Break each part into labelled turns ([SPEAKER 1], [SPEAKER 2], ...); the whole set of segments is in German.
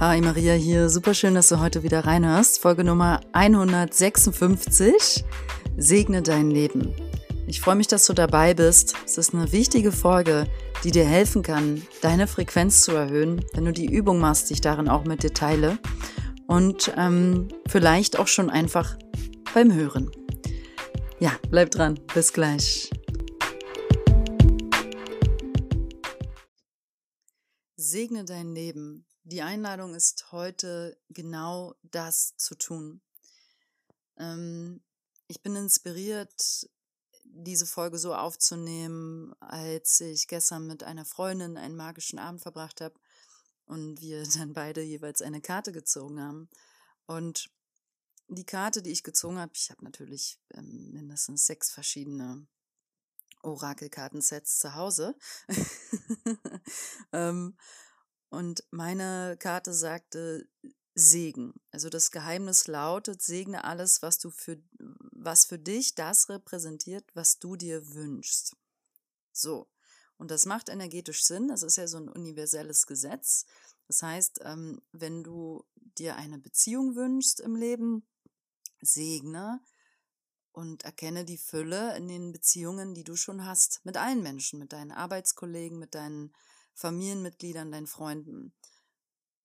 [SPEAKER 1] Hi Maria hier, super schön, dass du heute wieder reinhörst. Folge Nummer 156. Segne dein Leben. Ich freue mich, dass du dabei bist. Es ist eine wichtige Folge, die dir helfen kann, deine Frequenz zu erhöhen, wenn du die Übung machst, die ich darin auch mit dir teile. Und ähm, vielleicht auch schon einfach beim Hören. Ja, bleib dran. Bis gleich. Segne dein Leben. Die Einladung ist heute genau das zu tun. Ähm, ich bin inspiriert, diese Folge so aufzunehmen, als ich gestern mit einer Freundin einen magischen Abend verbracht habe und wir dann beide jeweils eine Karte gezogen haben. Und die Karte, die ich gezogen habe, ich habe natürlich ähm, mindestens sechs verschiedene Orakelkartensets zu Hause. ähm, und meine Karte sagte Segen. Also das Geheimnis lautet, segne alles, was du für, was für dich das repräsentiert, was du dir wünschst. So. Und das macht energetisch Sinn. Das ist ja so ein universelles Gesetz. Das heißt, ähm, wenn du dir eine Beziehung wünschst im Leben, segne und erkenne die Fülle in den Beziehungen, die du schon hast. Mit allen Menschen, mit deinen Arbeitskollegen, mit deinen Familienmitgliedern, deinen Freunden.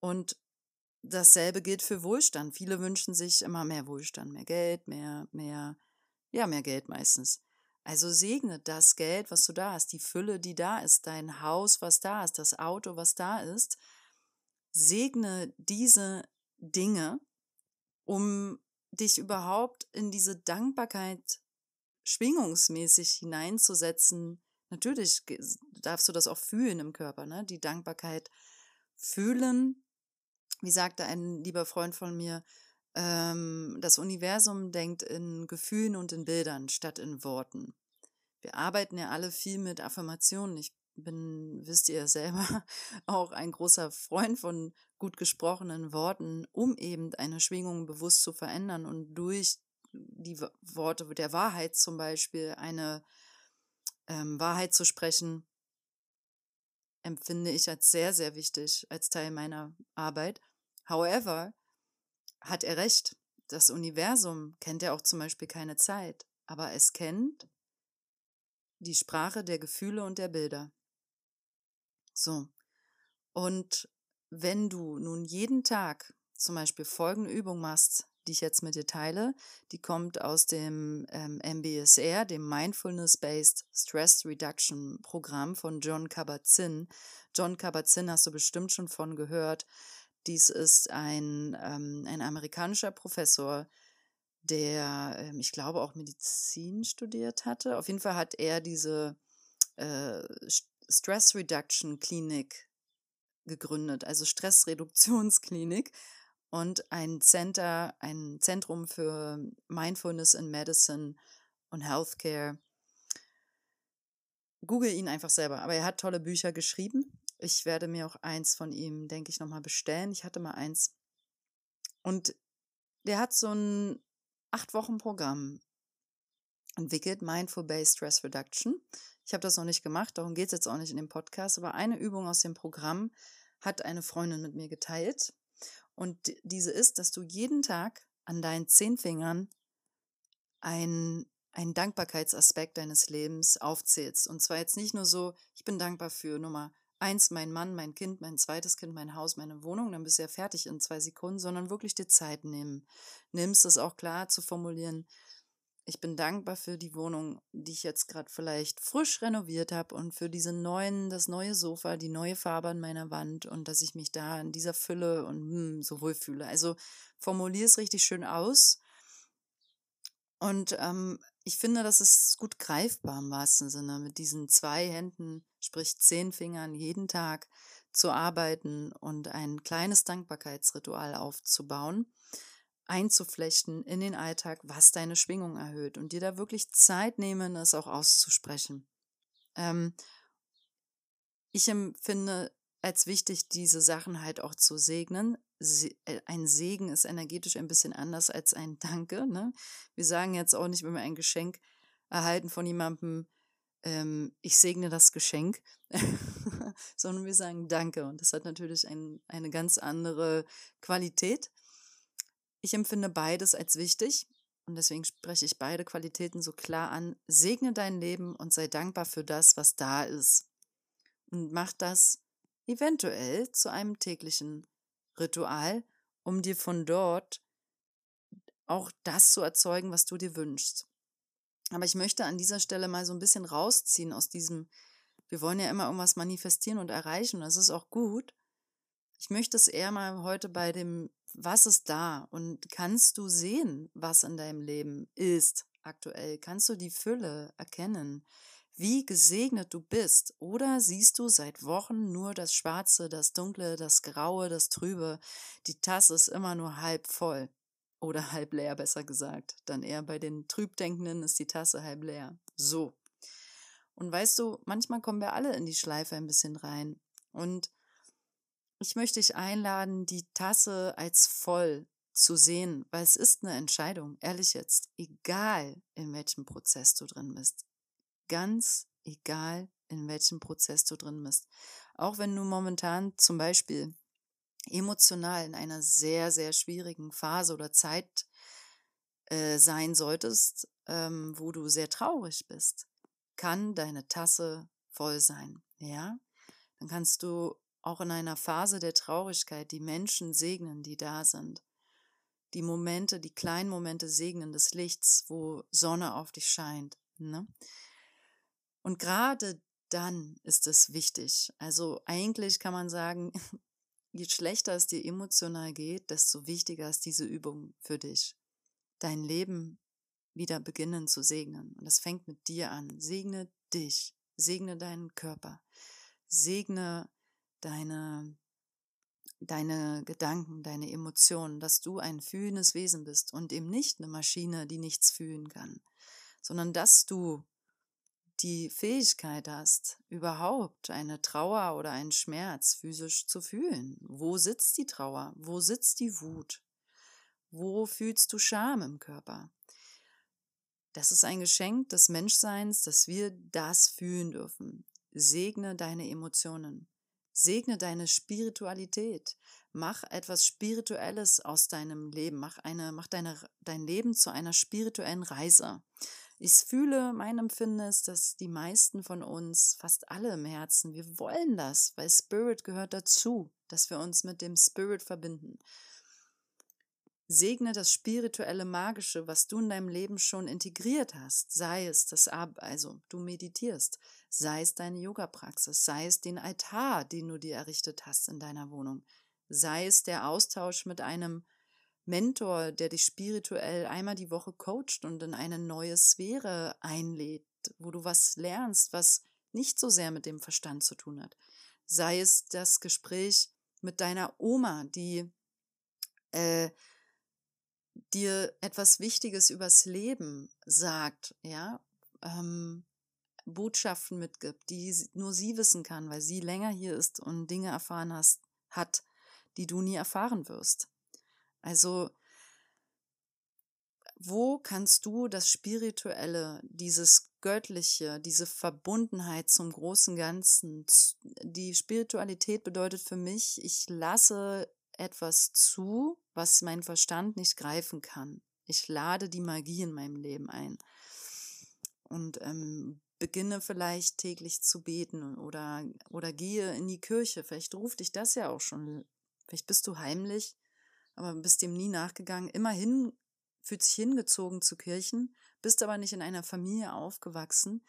[SPEAKER 1] Und dasselbe gilt für Wohlstand. Viele wünschen sich immer mehr Wohlstand, mehr Geld, mehr, mehr, ja, mehr Geld meistens. Also segne das Geld, was du da hast, die Fülle, die da ist, dein Haus, was da ist, das Auto, was da ist. Segne diese Dinge, um dich überhaupt in diese Dankbarkeit schwingungsmäßig hineinzusetzen, Natürlich darfst du das auch fühlen im Körper, ne? Die Dankbarkeit fühlen. Wie sagte ein lieber Freund von mir, ähm, das Universum denkt in Gefühlen und in Bildern statt in Worten. Wir arbeiten ja alle viel mit Affirmationen. Ich bin, wisst ihr selber, auch ein großer Freund von gut gesprochenen Worten, um eben eine Schwingung bewusst zu verändern und durch die Worte der Wahrheit zum Beispiel eine ähm, Wahrheit zu sprechen, empfinde ich als sehr, sehr wichtig, als Teil meiner Arbeit. However, hat er recht. Das Universum kennt ja auch zum Beispiel keine Zeit, aber es kennt die Sprache der Gefühle und der Bilder. So. Und wenn du nun jeden Tag zum Beispiel folgende Übung machst, die ich jetzt mit dir teile, die kommt aus dem ähm, MBSR, dem Mindfulness-Based Stress Reduction Programm von John Kabat-Zinn. John Kabat-Zinn hast du bestimmt schon von gehört. Dies ist ein, ähm, ein amerikanischer Professor, der, ähm, ich glaube, auch Medizin studiert hatte. Auf jeden Fall hat er diese äh, Stress Reduction Klinik gegründet, also Stressreduktionsklinik und ein Center, ein Zentrum für Mindfulness in Medicine und Healthcare. Google ihn einfach selber. Aber er hat tolle Bücher geschrieben. Ich werde mir auch eins von ihm, denke ich, nochmal bestellen. Ich hatte mal eins. Und der hat so ein Acht-Wochen-Programm entwickelt, Mindful Based Stress Reduction. Ich habe das noch nicht gemacht, darum geht es jetzt auch nicht in dem Podcast, aber eine Übung aus dem Programm hat eine Freundin mit mir geteilt. Und diese ist, dass du jeden Tag an deinen zehn Fingern ein, einen Dankbarkeitsaspekt deines Lebens aufzählst. Und zwar jetzt nicht nur so, ich bin dankbar für Nummer eins, mein Mann, mein Kind, mein zweites Kind, mein Haus, meine Wohnung, dann bist du ja fertig in zwei Sekunden, sondern wirklich dir Zeit nehmen. Nimmst es auch klar zu formulieren, ich bin dankbar für die Wohnung, die ich jetzt gerade vielleicht frisch renoviert habe und für diese neuen, das neue Sofa, die neue Farbe an meiner Wand und dass ich mich da in dieser Fülle und hm, so wohlfühle. Also formuliere es richtig schön aus. Und ähm, ich finde, das ist gut greifbar im wahrsten Sinne, mit diesen zwei Händen, sprich zehn Fingern jeden Tag zu arbeiten und ein kleines Dankbarkeitsritual aufzubauen einzuflechten in den Alltag, was deine Schwingung erhöht und dir da wirklich Zeit nehmen, es auch auszusprechen. Ähm, ich empfinde als wichtig, diese Sachen halt auch zu segnen. Äh, ein Segen ist energetisch ein bisschen anders als ein Danke. Ne? Wir sagen jetzt auch nicht, wenn wir ein Geschenk erhalten von jemandem, ähm, ich segne das Geschenk, sondern wir sagen Danke. Und das hat natürlich ein, eine ganz andere Qualität. Ich empfinde beides als wichtig und deswegen spreche ich beide Qualitäten so klar an. Segne dein Leben und sei dankbar für das, was da ist. Und mach das eventuell zu einem täglichen Ritual, um dir von dort auch das zu erzeugen, was du dir wünschst. Aber ich möchte an dieser Stelle mal so ein bisschen rausziehen aus diesem, wir wollen ja immer irgendwas manifestieren und erreichen, das ist auch gut. Ich möchte es eher mal heute bei dem, was ist da und kannst du sehen, was in deinem Leben ist aktuell? Kannst du die Fülle erkennen? Wie gesegnet du bist? Oder siehst du seit Wochen nur das Schwarze, das Dunkle, das Graue, das Trübe? Die Tasse ist immer nur halb voll. Oder halb leer, besser gesagt. Dann eher bei den Trübdenkenden ist die Tasse halb leer. So. Und weißt du, manchmal kommen wir alle in die Schleife ein bisschen rein. Und ich möchte dich einladen, die Tasse als voll zu sehen, weil es ist eine Entscheidung, ehrlich jetzt, egal in welchem Prozess du drin bist. Ganz egal, in welchem Prozess du drin bist. Auch wenn du momentan zum Beispiel emotional in einer sehr, sehr schwierigen Phase oder Zeit äh, sein solltest, ähm, wo du sehr traurig bist, kann deine Tasse voll sein. Ja, dann kannst du auch in einer Phase der Traurigkeit die Menschen segnen, die da sind. Die Momente, die kleinen Momente segnen des Lichts, wo Sonne auf dich scheint. Ne? Und gerade dann ist es wichtig. Also eigentlich kann man sagen, je schlechter es dir emotional geht, desto wichtiger ist diese Übung für dich. Dein Leben wieder beginnen zu segnen. Und das fängt mit dir an. Segne dich. Segne deinen Körper. Segne deine, deine Gedanken, deine Emotionen, dass du ein fühlendes Wesen bist und eben nicht eine Maschine, die nichts fühlen kann, sondern dass du die Fähigkeit hast, überhaupt eine Trauer oder einen Schmerz physisch zu fühlen. Wo sitzt die Trauer? Wo sitzt die Wut? Wo fühlst du Scham im Körper? Das ist ein Geschenk des Menschseins, dass wir das fühlen dürfen. Segne deine Emotionen. Segne deine Spiritualität. Mach etwas Spirituelles aus deinem Leben. Mach, eine, mach deine, dein Leben zu einer spirituellen Reise. Ich fühle, mein Empfinden ist, dass die meisten von uns, fast alle im Herzen, wir wollen das, weil Spirit gehört dazu, dass wir uns mit dem Spirit verbinden. Segne das spirituelle Magische, was du in deinem Leben schon integriert hast, sei es das Ab, also du meditierst, sei es deine Yoga-Praxis, sei es den Altar, den du dir errichtet hast in deiner Wohnung, sei es der Austausch mit einem Mentor, der dich spirituell einmal die Woche coacht und in eine neue Sphäre einlädt, wo du was lernst, was nicht so sehr mit dem Verstand zu tun hat. Sei es das Gespräch mit deiner Oma, die äh, dir etwas Wichtiges übers Leben sagt, ja, ähm, Botschaften mitgibt, die nur sie wissen kann, weil sie länger hier ist und Dinge erfahren hast, hat, die du nie erfahren wirst. Also, wo kannst du das Spirituelle, dieses Göttliche, diese Verbundenheit zum großen Ganzen, die Spiritualität bedeutet für mich, ich lasse etwas zu, was mein Verstand nicht greifen kann. Ich lade die Magie in meinem Leben ein und ähm, beginne vielleicht täglich zu beten oder, oder gehe in die Kirche. Vielleicht ruft dich das ja auch schon. Vielleicht bist du heimlich, aber bist dem nie nachgegangen. Immerhin fühlt sich hingezogen zu Kirchen, bist aber nicht in einer Familie aufgewachsen.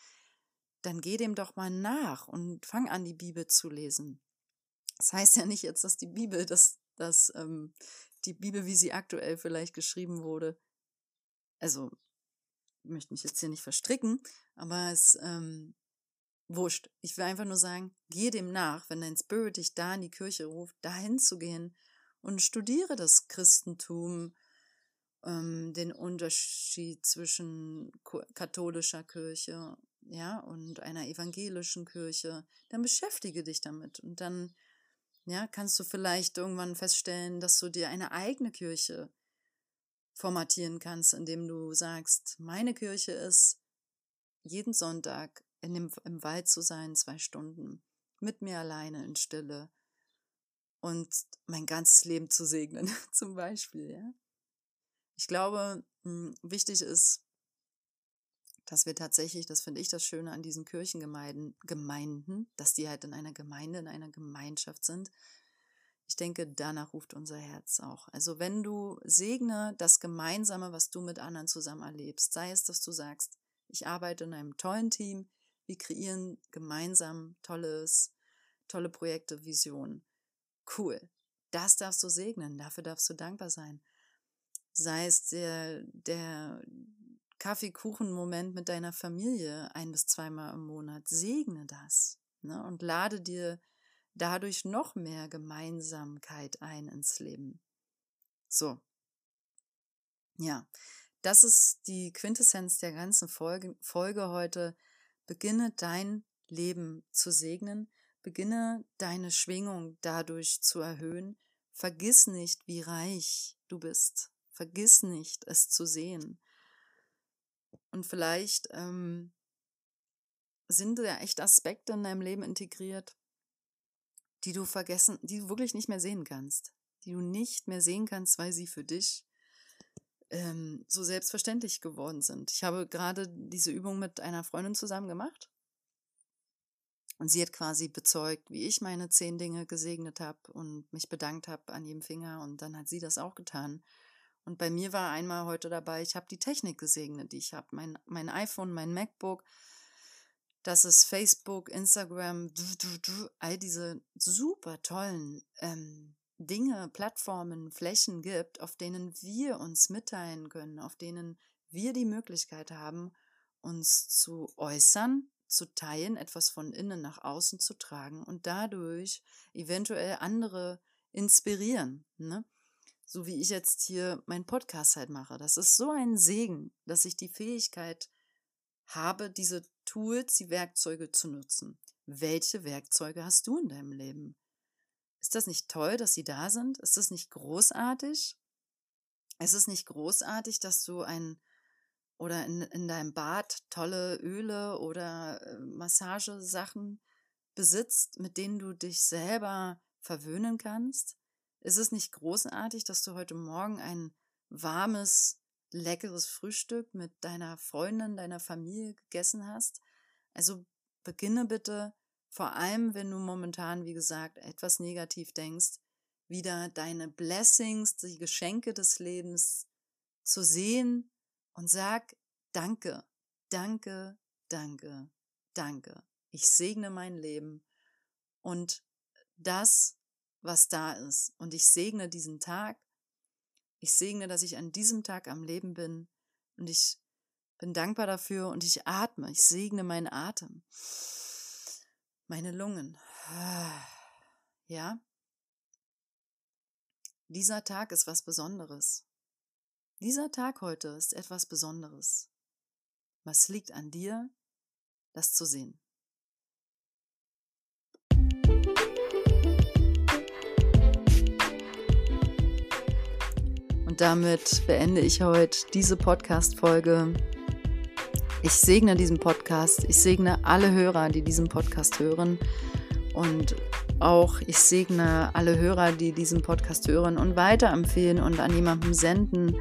[SPEAKER 1] Dann geh dem doch mal nach und fang an, die Bibel zu lesen. Das heißt ja nicht jetzt, dass die Bibel das dass ähm, die Bibel, wie sie aktuell vielleicht geschrieben wurde, also ich möchte mich jetzt hier nicht verstricken, aber es ähm, wurscht. Ich will einfach nur sagen, geh dem nach, wenn dein Spirit dich da in die Kirche ruft, dahin zu gehen und studiere das Christentum, ähm, den Unterschied zwischen katholischer Kirche ja, und einer evangelischen Kirche, dann beschäftige dich damit und dann ja, kannst du vielleicht irgendwann feststellen, dass du dir eine eigene Kirche formatieren kannst, indem du sagst, meine Kirche ist jeden Sonntag in dem, im Wald zu sein, zwei Stunden, mit mir alleine in Stille und mein ganzes Leben zu segnen, zum Beispiel, ja. Ich glaube, hm, wichtig ist, dass wir tatsächlich, das finde ich das Schöne an diesen Kirchengemeinden, Gemeinden, dass die halt in einer Gemeinde, in einer Gemeinschaft sind. Ich denke, danach ruft unser Herz auch. Also wenn du segne das Gemeinsame, was du mit anderen zusammen erlebst, sei es, dass du sagst, ich arbeite in einem tollen Team, wir kreieren gemeinsam tolles, tolle Projekte, Visionen. Cool. Das darfst du segnen, dafür darfst du dankbar sein. Sei es der, der Kaffeekuchen-Moment mit deiner Familie ein bis zweimal im Monat. Segne das ne? und lade dir dadurch noch mehr Gemeinsamkeit ein ins Leben. So. Ja, das ist die Quintessenz der ganzen Folge, Folge heute. Beginne dein Leben zu segnen, beginne deine Schwingung dadurch zu erhöhen. Vergiss nicht, wie reich du bist. Vergiss nicht, es zu sehen. Und vielleicht ähm, sind da echt Aspekte in deinem Leben integriert, die du vergessen, die du wirklich nicht mehr sehen kannst, die du nicht mehr sehen kannst, weil sie für dich ähm, so selbstverständlich geworden sind. Ich habe gerade diese Übung mit einer Freundin zusammen gemacht. Und sie hat quasi bezeugt, wie ich meine zehn Dinge gesegnet habe und mich bedankt habe an jedem Finger. Und dann hat sie das auch getan. Und bei mir war einmal heute dabei, ich habe die Technik gesegnet, die ich habe. Mein, mein iPhone, mein MacBook, dass es Facebook, Instagram, all diese super tollen ähm, Dinge, Plattformen, Flächen gibt, auf denen wir uns mitteilen können, auf denen wir die Möglichkeit haben, uns zu äußern, zu teilen, etwas von innen nach außen zu tragen und dadurch eventuell andere inspirieren. Ne? So wie ich jetzt hier meinen Podcast halt mache. Das ist so ein Segen, dass ich die Fähigkeit habe, diese Tools, die Werkzeuge zu nutzen. Welche Werkzeuge hast du in deinem Leben? Ist das nicht toll, dass sie da sind? Ist das nicht großartig? Ist es nicht großartig, dass du ein oder in, in deinem Bad tolle Öle oder äh, Massagesachen besitzt, mit denen du dich selber verwöhnen kannst? Ist es nicht großartig, dass du heute Morgen ein warmes, leckeres Frühstück mit deiner Freundin, deiner Familie gegessen hast? Also beginne bitte vor allem, wenn du momentan, wie gesagt, etwas negativ denkst, wieder deine Blessings, die Geschenke des Lebens zu sehen und sag Danke, danke, danke, danke. Ich segne mein Leben und das, was da ist. Und ich segne diesen Tag. Ich segne, dass ich an diesem Tag am Leben bin. Und ich bin dankbar dafür und ich atme. Ich segne meinen Atem meine Lungen. Ja? Dieser Tag ist was Besonderes. Dieser Tag heute ist etwas Besonderes. Was liegt an dir, das zu sehen? Und damit beende ich heute diese Podcast-Folge ich segne diesen Podcast. Ich segne alle Hörer, die diesen Podcast hören. Und auch ich segne alle Hörer, die diesen Podcast hören und weiterempfehlen und an jemandem senden.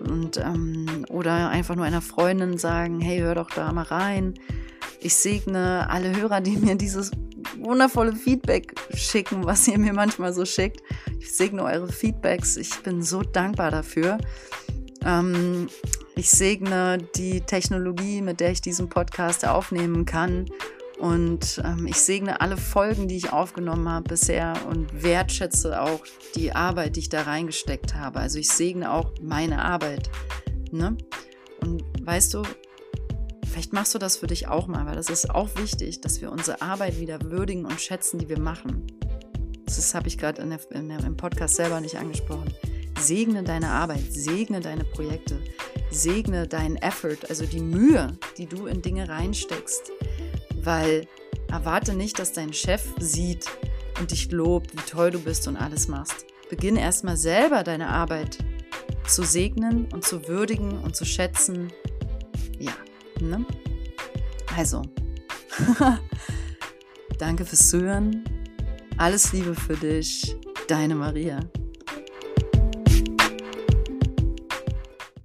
[SPEAKER 1] Und, ähm, oder einfach nur einer Freundin sagen, hey, hör doch da mal rein. Ich segne alle Hörer, die mir dieses wundervolle Feedback schicken, was ihr mir manchmal so schickt. Ich segne eure Feedbacks. Ich bin so dankbar dafür. Ähm, ich segne die Technologie, mit der ich diesen Podcast aufnehmen kann. Und ähm, ich segne alle Folgen, die ich aufgenommen habe bisher und wertschätze auch die Arbeit, die ich da reingesteckt habe. Also ich segne auch meine Arbeit. Ne? Und weißt du, vielleicht machst du das für dich auch mal, weil das ist auch wichtig, dass wir unsere Arbeit wieder würdigen und schätzen, die wir machen. Das habe ich gerade im Podcast selber nicht angesprochen. Segne deine Arbeit, segne deine Projekte, segne deinen Effort, also die Mühe, die du in Dinge reinsteckst. Weil erwarte nicht, dass dein Chef sieht und dich lobt, wie toll du bist und alles machst. Beginne erstmal selber deine Arbeit zu segnen und zu würdigen und zu schätzen. Ja, ne? Also, Danke fürs Zuhören. Alles Liebe für dich, deine Maria.